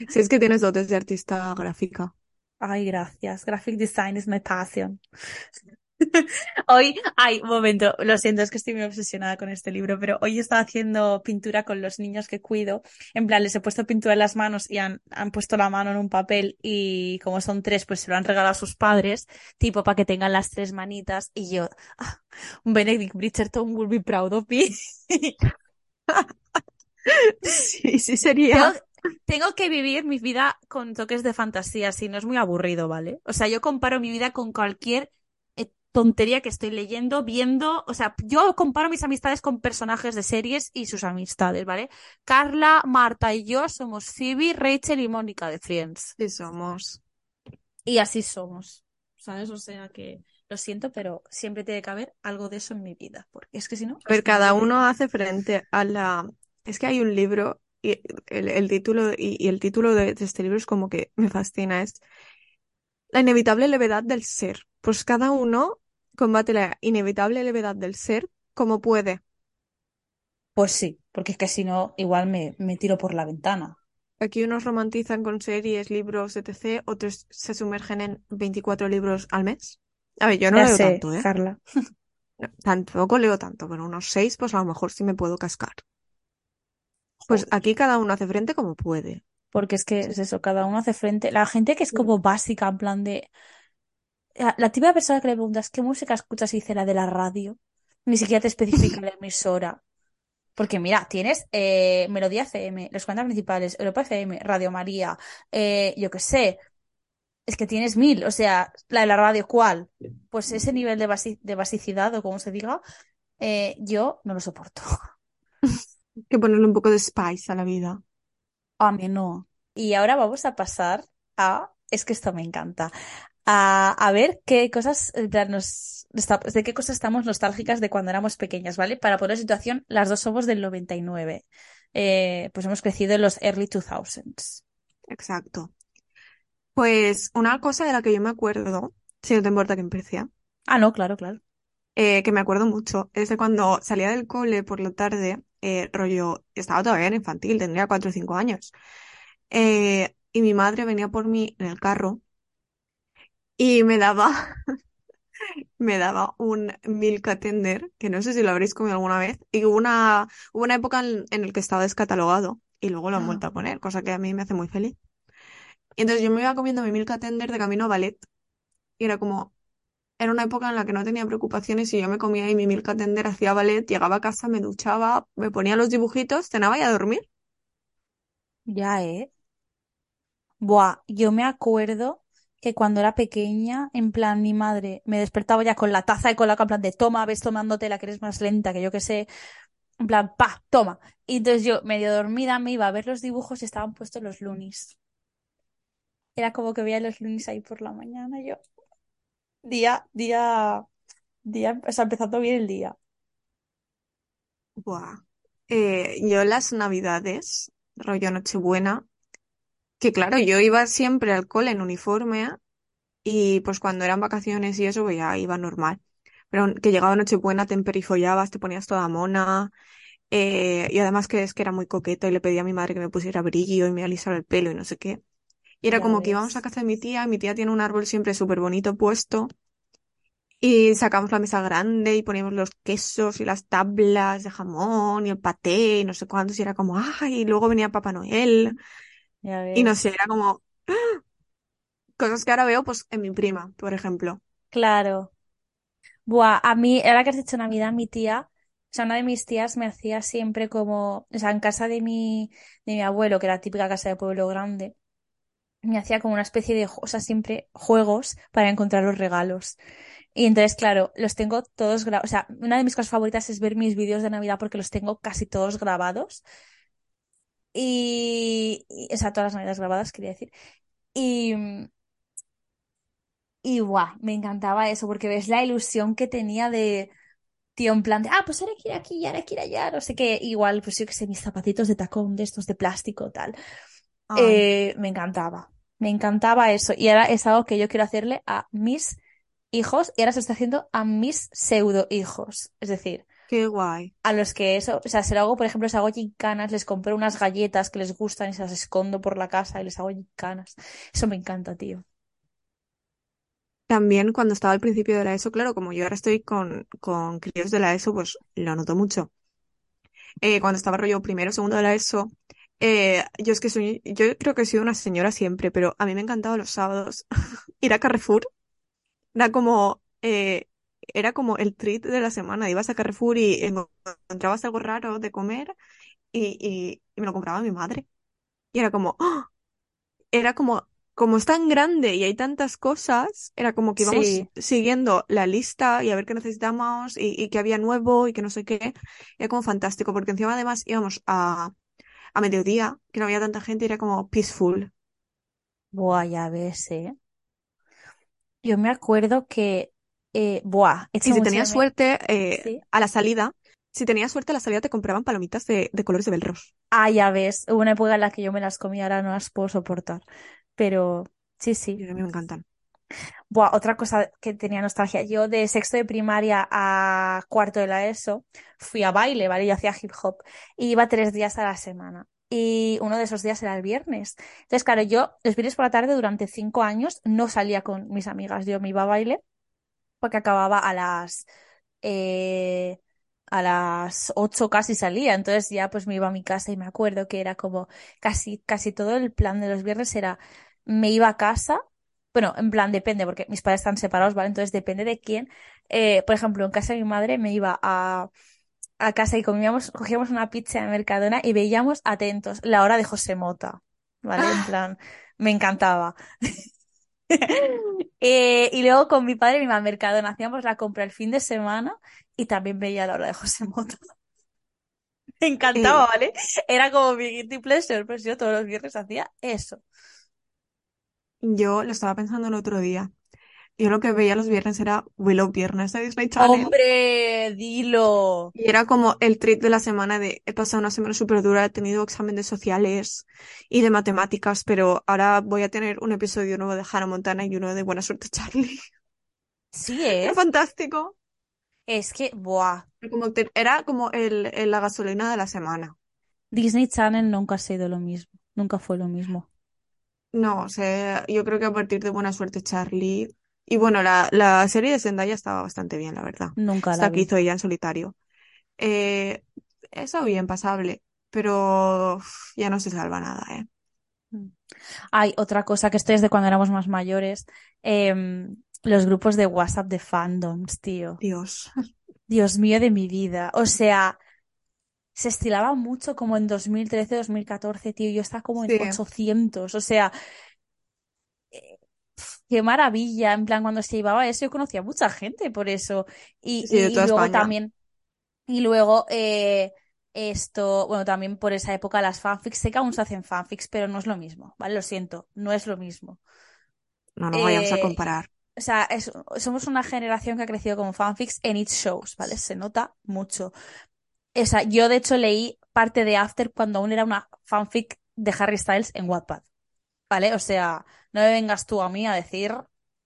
Si es que tienes dotes de artista gráfica. Ay, gracias. Graphic design is my passion. Hoy, ay, un momento, lo siento, es que estoy muy obsesionada con este libro, pero hoy estaba haciendo pintura con los niños que cuido. En plan, les he puesto pintura en las manos y han, han puesto la mano en un papel y como son tres, pues se lo han regalado a sus padres, tipo para que tengan las tres manitas. Y yo, ah, Benedict Bridgerton will be proud of me. Sí, sí Tengo, sería. tengo que vivir mi vida con toques de fantasía, si no es muy aburrido, ¿vale? O sea, yo comparo mi vida con cualquier tontería que estoy leyendo, viendo, o sea, yo comparo mis amistades con personajes de series y sus amistades, ¿vale? Carla, Marta y yo somos Phoebe, Rachel y Mónica de Friends. Sí somos. Y así somos, ¿sabes? O sea que lo siento, pero siempre tiene que haber algo de eso en mi vida, porque es que si no, A ver, cada uno hace frente a la... Es que hay un libro y el, el título y, y el título de, de este libro es como que me fascina, es La inevitable levedad del ser. Pues cada uno combate la inevitable levedad del ser como puede. Pues sí, porque es que si no, igual me, me tiro por la ventana. Aquí unos romantizan con series, libros, etc. Otros se sumergen en 24 libros al mes. A ver, yo no Ya leo sé, tanto, ¿eh? Carla. *laughs* No, tampoco leo tanto, pero unos 6 pues a lo mejor sí me puedo cascar. Pues Joder. aquí cada uno hace frente como puede. Porque es que es eso, cada uno hace frente. La gente que es como básica, en plan de. La, típica persona que le preguntas qué música escuchas y dice la de la radio, ni siquiera te especifica la emisora. Porque mira, tienes eh, Melodía FM, los 40 principales, Europa FM, Radio María, eh, yo qué sé. Es que tienes mil, o sea, la de la radio, ¿cuál? Pues ese nivel de, basi- de basicidad, o como se diga, eh, yo no lo soporto. Hay *laughs* que ponerle un poco de spice a la vida. A mí no. Y ahora vamos a pasar a, es que esto me encanta, a, a ver qué cosas, nos, de qué cosas estamos nostálgicas de cuando éramos pequeñas, ¿vale? Para poner situación, las dos somos del 99. Eh, pues hemos crecido en los early 2000s. Exacto. Pues una cosa de la que yo me acuerdo, si no te importa que empiece, Ah, no, claro, claro. eh, que me acuerdo mucho, es de cuando salía del cole por la tarde, eh, rollo, estaba todavía en infantil, tendría cuatro o cinco años, eh, y mi madre venía por mí en el carro y me daba, *laughs* me daba un Milka Tender, que no sé si lo habréis comido alguna vez, y hubo una, hubo una época en, en el que estaba descatalogado y luego lo han vuelto a poner, cosa que a mí me hace muy feliz. Y entonces yo me iba comiendo mi Milka Tender de camino a ballet y era como, era una época en la que no tenía preocupaciones y yo me comía ahí mi Milka Tender, hacía ballet, llegaba a casa, me duchaba, me ponía los dibujitos, cenaba y a dormir. Ya, ¿eh? Buah, yo me acuerdo que cuando era pequeña, en plan, mi madre me despertaba ya con la taza y con la en plan de toma, ves tomándote la que eres más lenta, que yo que sé, en plan, pa, toma. Y entonces yo, medio dormida, me iba a ver los dibujos y estaban puestos los lunis. Era como que veía los lunis ahí por la mañana, yo, día, día, día, o sea, empezando bien el día. Buah. Eh, yo las navidades, rollo Nochebuena, que claro, yo iba siempre al cole en uniforme y pues cuando eran vacaciones y eso, pues ya iba normal. Pero que llegaba Nochebuena, te emperifollabas, te ponías toda mona, Eh, y además que es que era muy coqueto y le pedí a mi madre que me pusiera brillo y me alisara el pelo y no sé qué. Y era Ya como que íbamos a ves. casa de mi tía, y mi tía tiene un árbol siempre súper bonito puesto. Y sacamos la mesa grande y poníamos los quesos y las tablas de jamón y el paté y no sé cuántos. Y era como, ¡ay! Y luego venía Papá Noel. Ya Y no sé, era como cosas que ahora veo pues en mi prima, por ejemplo. Claro. Buah, a mí, ahora que has dicho Navidad, mi tía, o sea, una de mis tías me hacía siempre como, o sea, en casa de mi, de mi abuelo, que era típica casa de pueblo grande, me hacía como una especie de, o sea, siempre juegos para encontrar los regalos. Y entonces, claro, los tengo todos grabados. O sea, una de mis cosas favoritas es ver mis vídeos de Navidad porque los tengo casi todos grabados. Y, y- o sea, todas las Navidades grabadas, quería decir. Y, y guau, me encantaba eso porque ves la ilusión que tenía de, tío, en plan de, ah, pues ahora quiero aquí y ahora quiero allá, no sé qué. Igual, pues yo qué sé, mis zapatitos de tacón, de estos de plástico, tal. Eh, me encantaba, me encantaba eso. Y ahora es algo que yo quiero hacerle a mis hijos y ahora se está haciendo a mis pseudo hijos. Es decir, qué guay. a los que eso, o sea, se lo hago, por ejemplo, les hago gincanas, les compro unas galletas que les gustan y se las escondo por la casa y les hago gincanas. Eso me encanta, tío. También cuando estaba al principio de la ESO, claro, como yo ahora estoy con, con críos de la ESO, pues lo noto mucho. Eh, cuando estaba rollo primero, segundo de la ESO, eh, yo es que soy, yo creo que he sido una señora siempre, pero a mí me encantaba los sábados *laughs* ir a Carrefour. Era como, eh, era como el treat de la semana. Ibas a Carrefour y encontrabas algo raro de comer y, y, y me lo compraba mi madre. Y era como, ¡ah! era como, como es tan grande y hay tantas cosas, era como que íbamos Sí, siguiendo la lista y a ver qué necesitamos y, y qué había nuevo y que no sé qué. Era como fantástico, porque encima además íbamos a, a mediodía, que no había tanta gente, y era como peaceful. buah, ya ves, ¿eh? Yo me acuerdo que, eh, buah, Y si tenías suerte, eh, Sí. a la salida, si tenías suerte a la salida te compraban palomitas de, de colores de Belros. Ah, ya ves, hubo una época en la que yo me las comía, ahora no las puedo soportar. Pero sí, sí. a mí me encantan. Buah, otra cosa que tenía nostalgia. Yo de sexto de primaria a cuarto de la ESO fui a baile, ¿vale? Yo hacía hip hop y iba tres días a la semana. Y uno de esos días era el viernes. Entonces, claro, yo los viernes por la tarde durante cinco años no salía con mis amigas. Yo me iba a baile porque acababa a las eh, a las ocho casi salía, entonces ya pues me iba a mi casa y me acuerdo que era como casi, casi todo el plan de los viernes era me iba a casa, bueno, en plan depende porque mis padres están separados, ¿vale? Entonces depende de quién. Eh, por ejemplo, en casa de mi madre me iba a, a casa y comíamos, cogíamos una pizza de Mercadona y veíamos atentos la hora de José Mota, ¿vale? En ¡Ah! plan, me encantaba. *laughs* Eh, y luego con mi padre y mi mamá Mercadona hacíamos la compra el fin de semana y también veía la hora de José Mota. *laughs* Me encantaba, ¿vale? Era como mi guilty pleasure, pues yo todos los viernes hacía eso. yo lo estaba pensando el otro día. Yo lo que veía los viernes era Willow Viernes de Disney Channel. ¡Hombre, dilo! Y era como el treat de la semana de he pasado una semana súper dura, he tenido examen de sociales y de matemáticas, pero ahora voy a tener un episodio nuevo de Hannah Montana y uno de Buena Suerte Charlie. Sí, *laughs* Era ¿eh? fantástico. Es que, buah, Era como, te- era como el, el- la gasolina de la semana. Disney Channel nunca ha sido lo mismo, nunca fue lo mismo, No, o sea, yo creo que a partir de Buena Suerte Charlie. Y bueno, la, la serie de Zendaya estaba bastante bien, la verdad. nunca la Esta que hizo ella en solitario. Eh, eso bien, pasable. Pero uf, ya no se salva nada, ¿eh? Mm. Hay otra cosa que esto es de cuando éramos más mayores, em, los grupos de WhatsApp de fandoms, tío. Dios. Dios mío de mi vida. O sea, se estilaba mucho como en 2013, 2014, tío. Yo estaba como en Sí, 800. O sea, qué maravilla. En plan, cuando se llevaba eso, yo conocía a mucha gente por eso. Y, sí, de y, y toda luego España. también, y luego eh, esto, bueno, también por esa época las fanfics, sé que aún se hacen fanfics, pero no es lo mismo, ¿vale? Lo siento, no es lo mismo. No, no vayamos a Eh, comparar. o sea, es- somos una generación que ha crecido con fanfics en its shows, ¿vale? Se nota mucho. O sea, yo de hecho leí parte de After cuando aún era una fanfic de Harry Styles en Wattpad, ¿vale? O sea, no me vengas tú a mí a decir,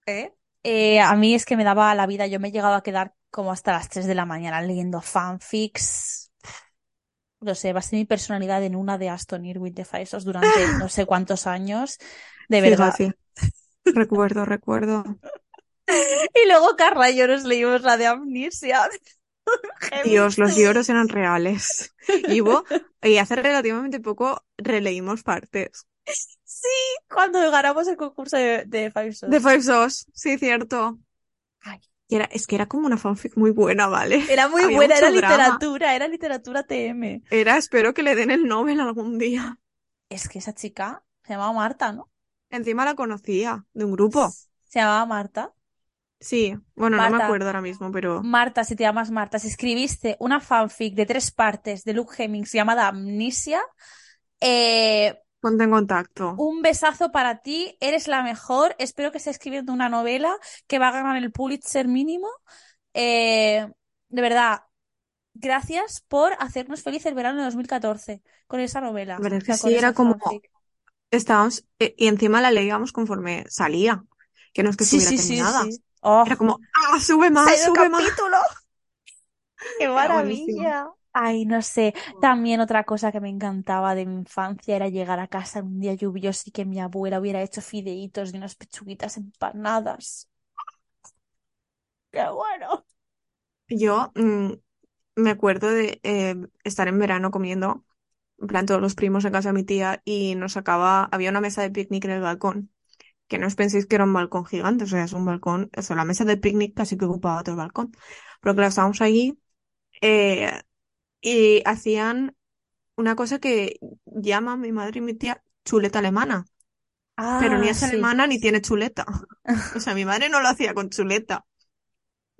¿eh? Eh, a mí es que me daba la vida, yo me he llegado a quedar como hasta las 3 de la mañana leyendo fanfics. no sé, va a ser mi personalidad en una de Aston Irwin de Faisos durante *laughs* no sé cuántos años, de verdad. Recuerdo, recuerdo. *laughs* Y luego Carla y yo nos leímos la de Amnesia. Dios, los lloros eran reales. *laughs* Y hubo, y hace relativamente poco releímos partes. Sí, cuando ganamos el concurso de, de Five Souls. De Five Souls, sí, cierto. Ay, Y era, es que era como una fanfic muy buena, ¿vale? era muy Había buena, era drama. literatura, era literatura TM. Era, espero que le den el Nobel algún día. Es que esa chica se llamaba Marta, ¿no? Encima la conocía, de un grupo. Se llamaba Marta. Sí, bueno, no me acuerdo ahora mismo, pero Marta, si te llamas Marta, si escribiste una fanfic de tres partes de Luke Hemmings llamada Amnesia, eh, ponte en contacto. un besazo para ti, eres la mejor. Espero que estés escribiendo una novela que va a ganar el Pulitzer mínimo. Eh, de verdad, gracias por hacernos feliz el verano de 2014 con esa novela. La verdad es O sea, sí, era como- fanfic. Estábamos, eh, y encima la leíamos conforme salía, que no es que Sí, estuviera sí, terminada. sí. Oh, Era como, ¡ah, sube más, sube más! capítulo. *laughs* ¡Qué maravilla! Ay, no sé. También otra cosa que me encantaba de mi infancia era llegar a casa en un día lluvioso y que mi abuela hubiera hecho fideitos y unas pechuguitas empanadas. ¡Qué bueno! Yo mm, me acuerdo de eh, estar en verano comiendo, en plan todos los primos en casa de mi tía, y nos sacaba, había una mesa de picnic en el balcón, que no os penséis que era un balcón gigante, o sea, es un balcón, o sea, la mesa de picnic casi que ocupaba todo el balcón. Pero claro, estábamos allí eh, y hacían una cosa que llaman mi madre y mi tía chuleta alemana, pero ni Ah, es sí. alemana ni tiene chuleta. O sea, mi *laughs* madre no lo hacía con chuleta.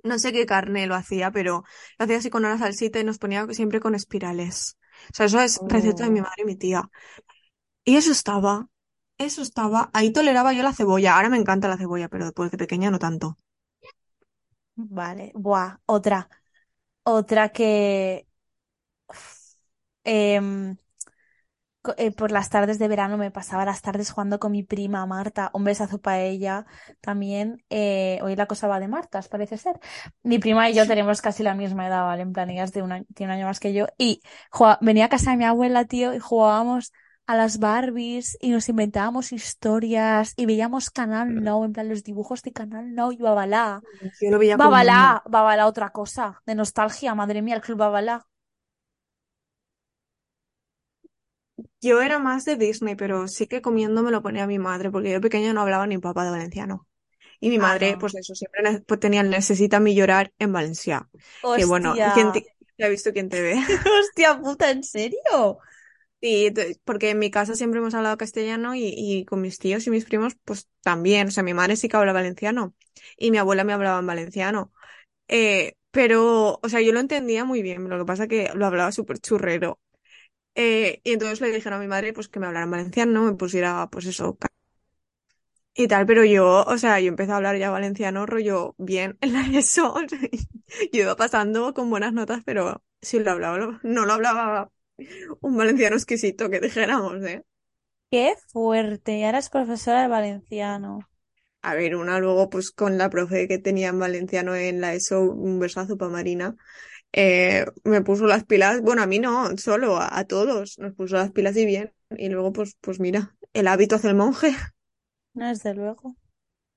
No sé qué carne lo hacía, pero lo hacía así con una salsita y nos ponía siempre con espirales. O sea, eso es receta de mi Oh. madre y mi tía. Y eso estaba, eso estaba. Ahí toleraba yo la cebolla. Ahora me encanta la cebolla, pero después de pequeña no tanto. Vale. Buah, otra. Otra que em, co- eh, por las tardes de verano me pasaba las tardes jugando con mi prima Marta. Un besazo para ella también. Eh, hoy la cosa va de Martas, parece ser. Mi prima y yo tenemos casi la misma edad, ¿vale? En plan, ella es de un año, tiene un año más que yo. Y jugaba- venía a casa de mi abuela, tío, y jugábamos a las Barbies y nos inventábamos historias y veíamos Canal Now, en plan los dibujos de Canal Now y Babalá. Yo lo veía con Babalá, Babalá, otra cosa, de nostalgia, madre mía, el club Babalá. Yo era más de Disney, pero sí que comiendo me lo ponía mi madre, porque yo pequeña no hablaba ni papá de valenciano. Y mi Ah, madre, no. pues eso, siempre pues tenía el necesita mi llorar en Valencia. Que bueno, Hostia. ¿quién te, ya ha visto te ve? *laughs* Hostia puta, ¿en serio? Sí, porque en mi casa siempre hemos hablado castellano y, y con mis tíos y mis primos, pues también. O sea, mi madre sí que habla valenciano y mi abuela me hablaba en valenciano. Eh, pero, o sea, yo lo entendía muy bien, lo que pasa que lo hablaba súper churrero. Eh, y entonces le dijeron a mi madre, pues que me hablara en valenciano, me pusiera, pues eso, y tal, pero yo, o sea, yo empecé a hablar ya valenciano, rollo bien en la ESO. *laughs* Yo iba pasando con buenas notas, pero si lo hablaba, no lo hablaba un valenciano exquisito, que dijéramos, ¿eh? Qué fuerte, y ahora es profesora de valenciano. A ver, una luego, pues con la profe que tenía en valenciano en la ESO, un besazo para Marina, eh, me puso las pilas, bueno, a mí no, solo a, a todos, nos puso las pilas y bien, y luego, pues, pues mira, el hábito hace el monje, No, desde luego.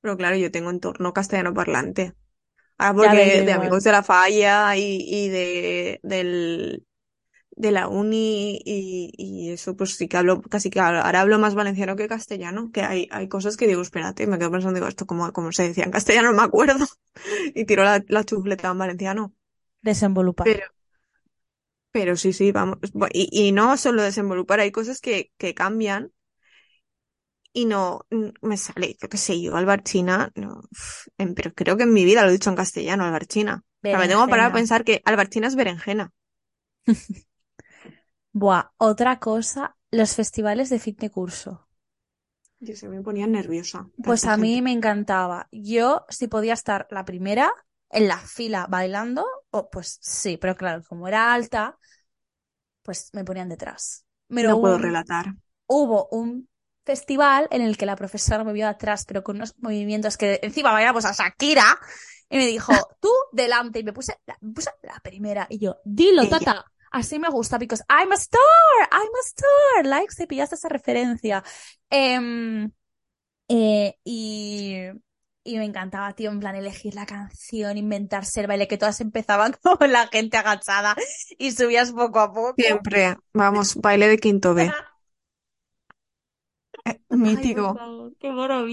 pero claro, yo tengo entorno castellano parlante. Ahora porque de amigos de la falla y, y de, del, de la uni y, y eso, pues sí que hablo, casi que ahora hablo más valenciano que castellano, que hay, hay cosas que digo, espérate, me quedo pensando, digo, esto como, como se decía en castellano, no me acuerdo, *laughs* y tiro la, la chufleta en valenciano. Desenvolupar. Pero, pero sí, sí, vamos, y, y no solo desenvolupar, hay cosas que, que cambian y no me sale, yo qué sé, yo albarchina, no, en- pero creo que en mi vida lo he dicho en castellano, albarchina. O sea, me tengo que parar a pensar que albarchina es berenjena. *laughs* Buah, otra cosa, los festivales de fin de curso. Yo se me ponía nerviosa. Pues a mí me encantaba. Yo, si podía estar la primera en la fila bailando, oh, pues sí, pero claro, como era alta, pues me ponían detrás. Pero No hubo puedo relatar. hubo un festival en el que la profesora me vio atrás, pero con unos movimientos que encima bailamos a Shakira, y me dijo, tú delante, y me puse la, me puse la primera, y yo, dilo, Ella. tata, Así me gusta, because I'm a star, I'm a star. Like, si pillaste esa referencia. Em, eh, y, y me encantaba, tío, en plan elegir la canción, inventarse el baile, que todas empezaban *laughs* con la gente agachada y subías poco a poco. Siempre, vamos, baile de quinto B. Eh, *laughs* Ay, por mítico. favor, qué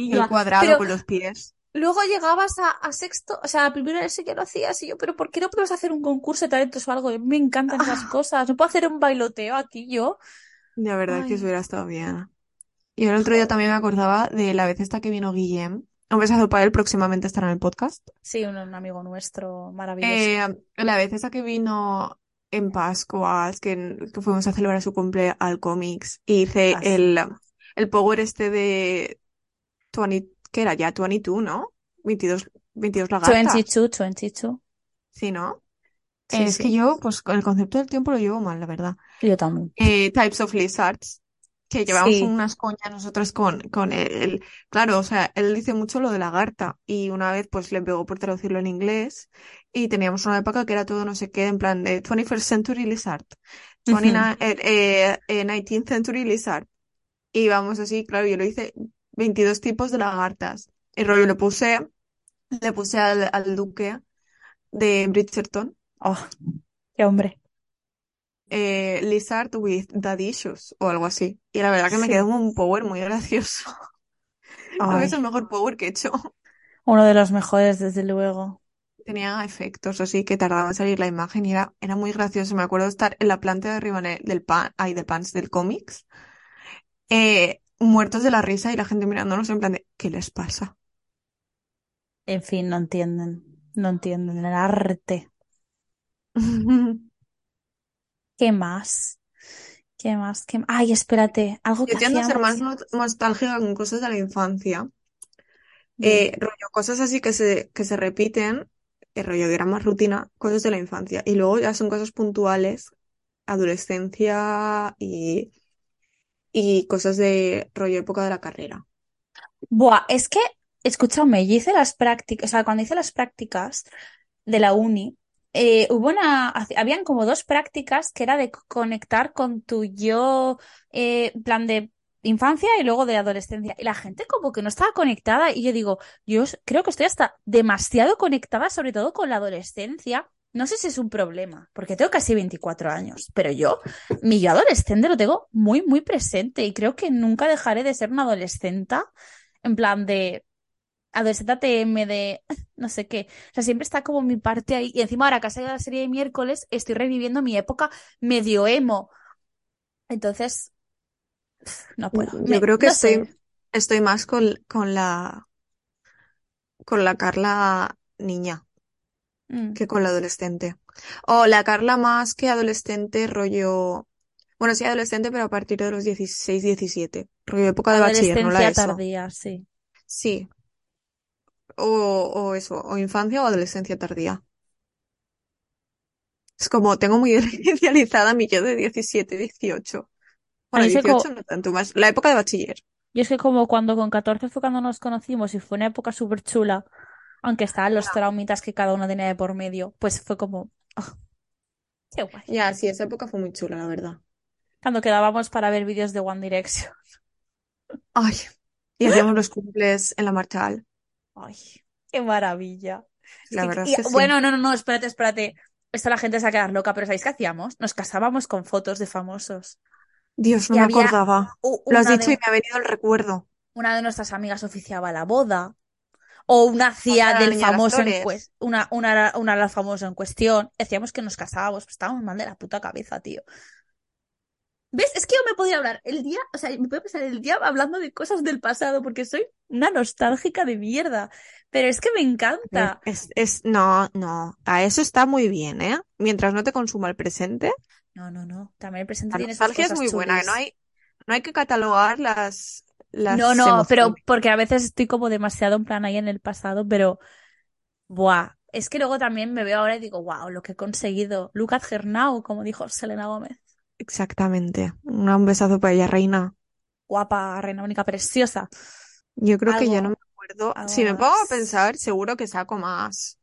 El maravilla. cuadrado Pero con los pies. Luego llegabas a, a sexto, o sea, a primero ese que lo hacías y yo, pero ¿por qué no podemos hacer un concurso de talentos o algo? Me encantan esas Ah, *laughs* cosas. No puedo hacer un bailoteo aquí yo. la verdad que eso hubiera estado bien. Y el otro día también me acordaba de la vez esta que vino Guillem. Un besazo para él, próximamente estará en el podcast. Sí, un, un amigo nuestro maravilloso. Eh, la vez esa que vino en Pascuas, que, que fuimos a celebrar su cumple al cómics, y hice Ah, el, el power este de 20, ¿qué era ya? 22, ¿no? 22, 22 lagartas. 22, 22. Sí, ¿no? Sí, Es que yo, pues, con el concepto del tiempo lo llevo mal, la verdad. Yo también. Eh, Types of Lizards, que llevamos Sí. unas coñas nosotras con, con el- Claro, o sea, él dice mucho lo de lagarta, y una vez, pues, le pegó por traducirlo en inglés, y teníamos una época que era todo no sé qué, en plan de 21st Century Lizard, Ujú. 29, eh, eh, eh, 19th Century Lizard, y vamos así, claro, yo lo hice 22 tipos de lagartas, y rollo le puse, le puse al, al duque de Bridgerton, Oh, qué hombre. eh, Lizard with Dad Issues o algo así. Y la verdad que me quedó un power muy gracioso. *laughs* Creo que es el mejor power que he hecho. uno de los mejores, desde luego. Tenía efectos así que tardaba en salir la imagen y era, era muy gracioso. Me acuerdo de estar en la planta de arriba del pan, ay, del pants del cómics, eh, muertos de la risa y la gente mirándonos en plan de, ¿qué les pasa? En fin, no entienden. No entienden el arte. *laughs* ¿Qué más? ¿Qué más? ¿Qué... Ay, espérate. Algo que Yo tiendo a ser más nostálgica con cosas de la infancia. Dime. Eh, rollo, cosas así que se, que se repiten, eh, rollo que era más rutina, cosas de la infancia. Y luego ya son cosas puntuales, adolescencia y, y cosas de rollo época de la carrera. Buah, es que, escúchame, yo hice las prácticas, o sea, cuando hice las prácticas de la uni, eh, hubo una, habían como dos prácticas que era de co- conectar con tu yo, eh, plan de infancia y luego de adolescencia. Y la gente como que no estaba conectada y yo digo, yo creo que estoy hasta demasiado conectada, sobre todo con la adolescencia. No sé si es un problema, porque tengo casi 24 años, pero yo, mi yo adolescente lo tengo muy, muy presente y creo que nunca dejaré de ser una adolescente en plan de adolescente TM, de *laughs* no sé qué. O sea, siempre está como mi parte ahí. Y encima ahora que ha salido la serie de miércoles, estoy reviviendo mi época medio emo. Entonces, no puedo. Yo Me- creo que no estoy, sé. estoy más con, con la, con la Carla niña Mm. que con la adolescente. O la Carla más que adolescente, rollo, bueno, sí adolescente, pero a partir de los 16, 17. Rollo época de bachiller, no la Adolescencia ESO. tardía, sí. Sí, o, o eso, o infancia o adolescencia tardía. Es como, tengo muy *laughs* idealizada mi yo de 17, 18. A Bueno, mí es que 18 co- no tanto más, la época de bachiller. yo es que como cuando con 14 fue cuando nos conocimos y fue una época súper chula, aunque estaban los traumitas que cada uno tenía de por medio, pues fue como, oh, qué guay. Ya, sí, esa época fue muy chula, la verdad. Cuando quedábamos para ver vídeos de One Direction. Ay, y hacíamos los cumples en la Marchal. Ay, qué maravilla. La verdad y- es que sí. bueno, no, no, no, espérate, espérate. Esto la gente se va a quedar loca, pero ¿sabéis qué hacíamos? Nos casábamos con fotos de famosos. Dios, no Y me acordaba. Lo has dicho y me ha venido el recuerdo. una de nuestras amigas oficiaba la boda, o una la del de las famoso en una, una, una el famoso en cuestión. Decíamos que nos casábamos, pues estábamos mal de la puta cabeza, tío. ¿Ves? Es que yo me podría hablar el día, o sea, me puedo pasar el día hablando de cosas del pasado porque soy una nostálgica de mierda. Pero es que me encanta. Es, es, no, no, a eso está muy bien, ¿eh? Mientras no te consuma el presente, No, no, no. También el presente la tiene sus nostalgia es cosas muy buena, no hay, no hay que catalogar las, las No, no, pero porque a veces estoy como demasiado en plan ahí en el pasado, pero buah. Es que luego también me veo ahora y digo, wow, lo que he conseguido. Her now, como dijo Selena Gómez. Exactamente. Un besazo para ella, reina. Guapa, reina única, preciosa. Yo creo que ya no me acuerdo. Si me pongo a pensar, seguro que saco más,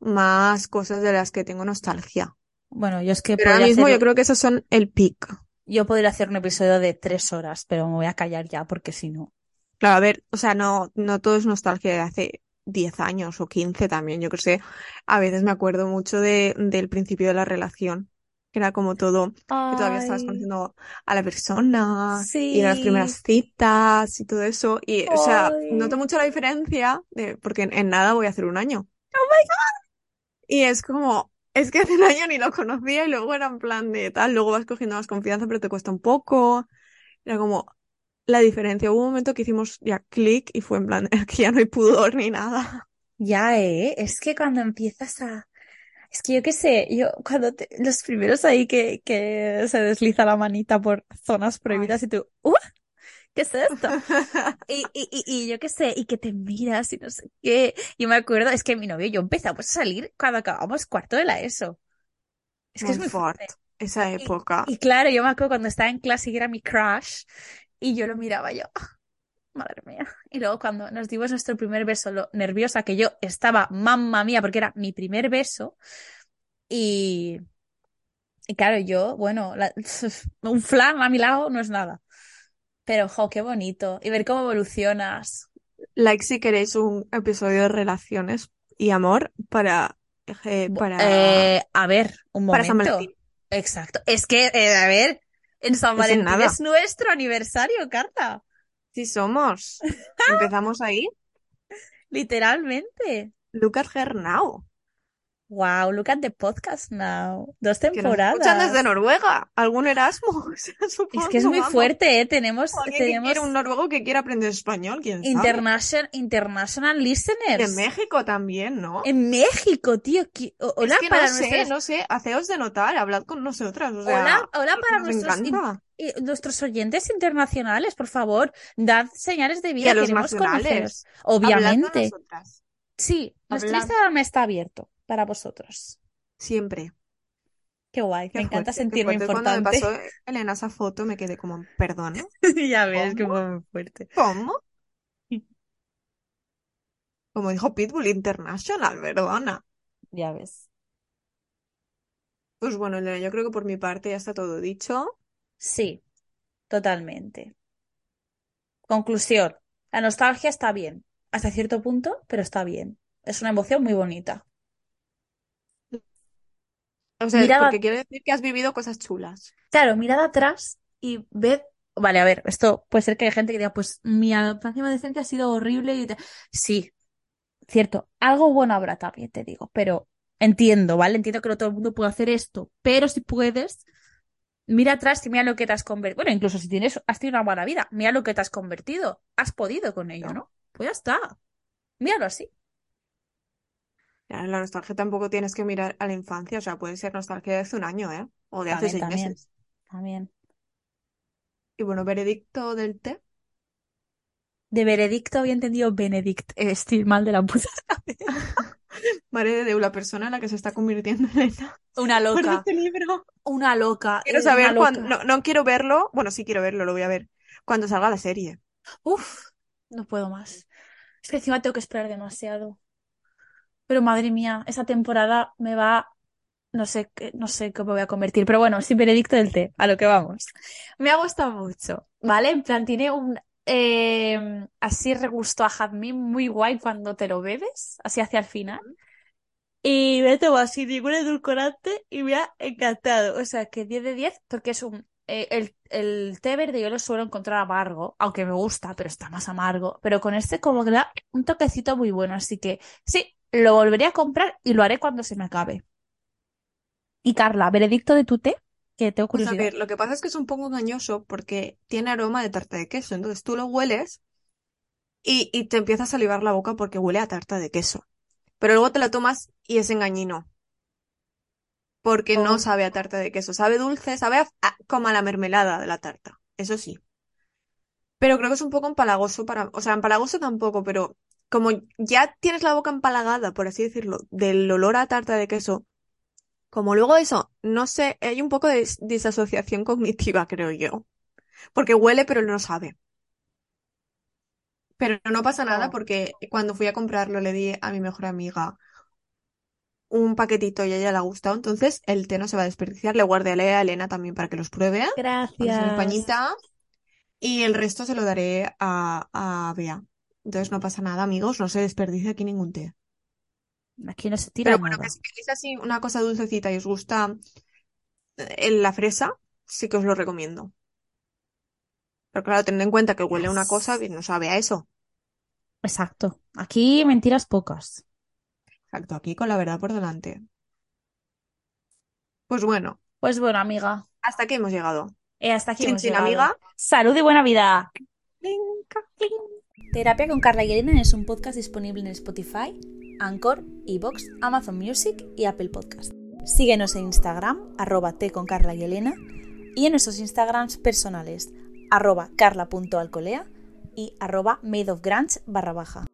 más cosas de las que tengo nostalgia. Bueno, yo es que Pero ahora mismo hacer, yo creo que esos son el pick. Yo podría hacer un episodio de tres horas, pero me voy a callar ya porque si no. Claro, a ver, o sea, no, no todo es nostalgia de hace 10 años o 15 también. Yo creo que a veces me acuerdo mucho de, del principio de la relación, que era como todo, que todavía estabas conociendo a la persona y las primeras citas y todo eso. Y, o sea, noto mucho la diferencia de, porque en, en nada voy a hacer un año. Oh my God. Y es como, es que hace un año ni lo conocía y luego era en plan de tal, luego vas cogiendo más confianza, pero te cuesta un poco. Era como la diferencia. Hubo un momento que hicimos ya clic y fue en plan, *laughs* que ya no hay pudor ni nada. Ya, ¿eh? Es que cuando empiezas a... Es que yo qué sé, yo cuando te- los primeros ahí que, que se desliza la manita por zonas Ay. prohibidas y tú, "Uh, ¿qué es esto? *laughs* Y, y, y, y yo qué sé, y que te miras y no sé qué. Y me acuerdo, es que mi novio y yo empezamos a salir cuando acabamos cuarto de la ESO. Es que es muy Montfort, fuerte. esa época. y claro, yo me acuerdo cuando estaba en clase y era mi crush, y yo lo miraba yo, "Ah, madre mía. Y luego cuando nos dimos nuestro primer beso, lo nerviosa que yo estaba, mamma mía, porque era mi primer beso, y, y claro, yo, bueno, la- *laughs* un flan a mi lado no es nada. Pero, jo, qué bonito. Y ver cómo evolucionas. Like si queréis un episodio de relaciones y amor para, eh, para, eh, a ver, un para San momento. Valentín. Exacto. Es que, eh, a ver, en San Valentín es nuestro aniversario, Carla. Sí somos. *laughs* Empezamos ahí. Literalmente. Her now. Wow, look at the podcast now. Dos Que nos escuchan desde temporadas. Noruega. ¿Algún Erasmus? *laughs* Es que es muy fuerte, ¿eh? Tenemos, alguien que tenemos un noruego que quiera aprender español, quién sabe. international, international De listeners. México también, ¿no? En México, tío. o- Es Hola que para no sé, nuestros, no sé, haceos de notar, hablad con nosotras, o hola, sea, hola para nos nuestros, in- encanta. eh, nuestros oyentes internacionales, por favor, dad señales de Y a vida, los queremos nacionales, conoceros. con Obviamente. Sí, nuestro Instagram está abierto para vosotros. siempre. Qué guay, Qué me encanta fuerte, sentirme fuerte. Cuando me importante. pasó Elena esa foto me quedé como, ¿perdona? *laughs* Ya ves, que fue muy fuerte. ¿Cómo? *laughs* Como dijo Pitbull International, perdona. Ya ves. Pues bueno, Elena, yo creo que por mi parte ya está todo dicho. Sí, totalmente. Conclusión. La nostalgia está bien, hasta cierto punto, pero está bien. Es una emoción muy bonita. O sea, porque quiere decir que has vivido cosas chulas. claro, mirad atrás y ved. Vale, a ver, esto puede ser que haya gente que diga, pues mi infancia y adolescencia ha sido horrible y tal. Sí, cierto. Algo bueno habrá también, te digo, pero entiendo, ¿vale? Entiendo que no todo el mundo puede hacer esto, pero si puedes, mira atrás y mira lo que te has convertido. Bueno, incluso si tienes, has tenido una buena vida, mira lo que te has convertido. Has podido con ello, ¿no? ¿no? Pues ya está. Míralo así. La nostalgia tampoco tienes que mirar a la infancia, o sea, puede ser nostalgia de hace un año, ¿eh? O de hace También, seis también, meses. también. Y bueno, veredicto del té. De veredicto había entendido Benedict. Estoy mal de la puta. *laughs* *laughs* Madre de la persona en la que se está convirtiendo Elena Una *laughs* loca. este libro. Una loca. Quiero una saber loca. No, no quiero verlo. Bueno, sí quiero verlo, lo voy a ver. Cuando salga la serie. Uf, no puedo más. Es que encima tengo que esperar demasiado. Pero madre mía, esa temporada me va. No sé, qué- no sé cómo me voy a convertir. Pero bueno, sí, veredicto del té, a lo que vamos. Me ha gustado mucho, ¿vale? En plan, tiene un. eh, así regusto a jazmín muy guay cuando te lo bebes, así hacia el final. Y me tomo así ningún edulcorante y me ha encantado. O sea, que 10 de 10 porque es un... eh, el, el té verde yo lo suelo encontrar amargo, aunque me gusta, pero está más amargo. Pero con este como que da un toquecito muy bueno. Así que sí, lo volveré a comprar y lo haré cuando se me acabe. Y Carla, veredicto de tu té, que tengo Pues a curiosidad. ver, lo que pasa es que es un poco engañoso porque tiene aroma de tarta de queso. Entonces tú lo hueles y, y te empieza a salivar la boca porque huele a tarta de queso. Pero luego te la tomas y es engañino. Porque no Oh, sabe a tarta de queso. Sabe dulce, sabe a- a- como a la mermelada de la tarta. Eso sí. Pero creo que es un poco empalagoso para, o sea, empalagoso tampoco, pero como ya tienes la boca empalagada, por así decirlo, del olor a tarta de queso, como luego eso, no sé, hay un poco de dis- disasociación cognitiva, creo yo. Porque huele, pero no sabe. Pero no pasa nada oh. porque cuando fui a comprarlo le di a mi mejor amiga un paquetito y a ella le ha gustado, entonces el té no se va a desperdiciar. Le guardaré a Elena también para que los pruebe. Gracias. Españita. Y el resto se lo daré a, a Bea. Entonces no pasa nada, amigos, no se desperdicia aquí ningún té. Aquí no se tira Pero bueno, nada. que si queréis así una cosa dulcecita y os gusta eh, la fresa, sí que os lo recomiendo. Pero claro, tened en cuenta que huele a una cosa y no sabe a eso. Exacto. Aquí mentiras pocas. Exacto, aquí con la verdad por delante. Pues bueno, Pues bueno, amiga, hasta aquí hemos llegado. eh, hasta aquí Chin, hemos chin, llegado. amiga. Salud y buena vida. Terapia con Carla y Elena es un podcast disponible en Spotify, Anchor, Evox, Amazon Music y Apple Podcast. Síguenos en Instagram, arroba T y Elena, y en nuestros Instagrams personales, arroba carla.alcolea y arroba madeofgrange barra baja.